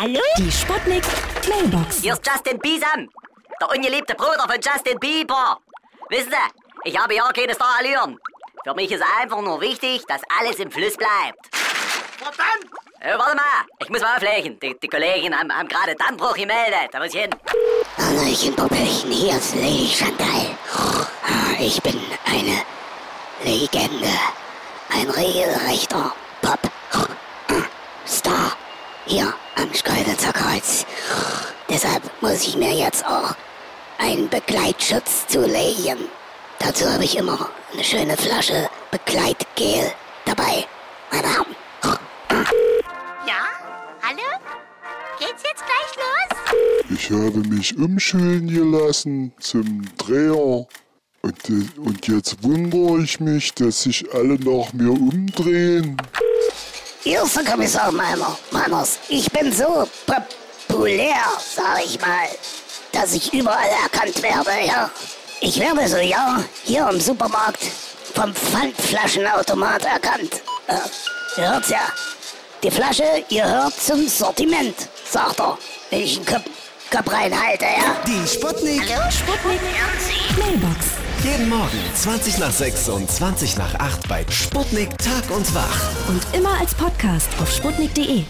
Hallo? Die Sputnik Mailbox. Hier ist Justin Biesam, der ungeliebte Bruder von Justin Bieber. Wissen Sie, ich habe ja keine Starallüren. Für mich ist einfach nur wichtig, dass alles im Fluss bleibt. Verdammt! Äh, warte mal, ich muss mal auflegen. Die, die Kollegen haben, haben gerade Dammbruch gemeldet. Da muss ich hin. Hallöchen, Puppelchen, hier ist Lady Chantal. Ich bin eine Legende. Ein regelrechter Pop-Star hier am Schkeuditzer Kreuz. Deshalb muss ich mir jetzt auch einen Begleitschutz zulegen. Dazu habe ich immer eine schöne Flasche Begleitgel dabei, meine Herren. Ja? Hallo? Geht's jetzt gleich los? Ich habe mich umschulen gelassen zum Dreher. Und, äh, und jetzt wundere ich mich, dass sich alle nach mir umdrehen. Erster Kommissar meiner, Manners, ich bin so populär, sag ich mal, dass ich überall erkannt werde, ja. Ich werde so, ja, hier im Supermarkt vom Pfandflaschenautomat erkannt. Äh, ihr hört's ja. Die Flasche gehört zum Sortiment, sagt er, wenn ich Kopf, Kopf reinhalte, ja. Die Sputnik. Sputnik Mailbox. Jeden Morgen 20 nach 6 und 20 nach 8 bei Sputnik Tag und Wach. Und immer als Podcast auf sputnik.de.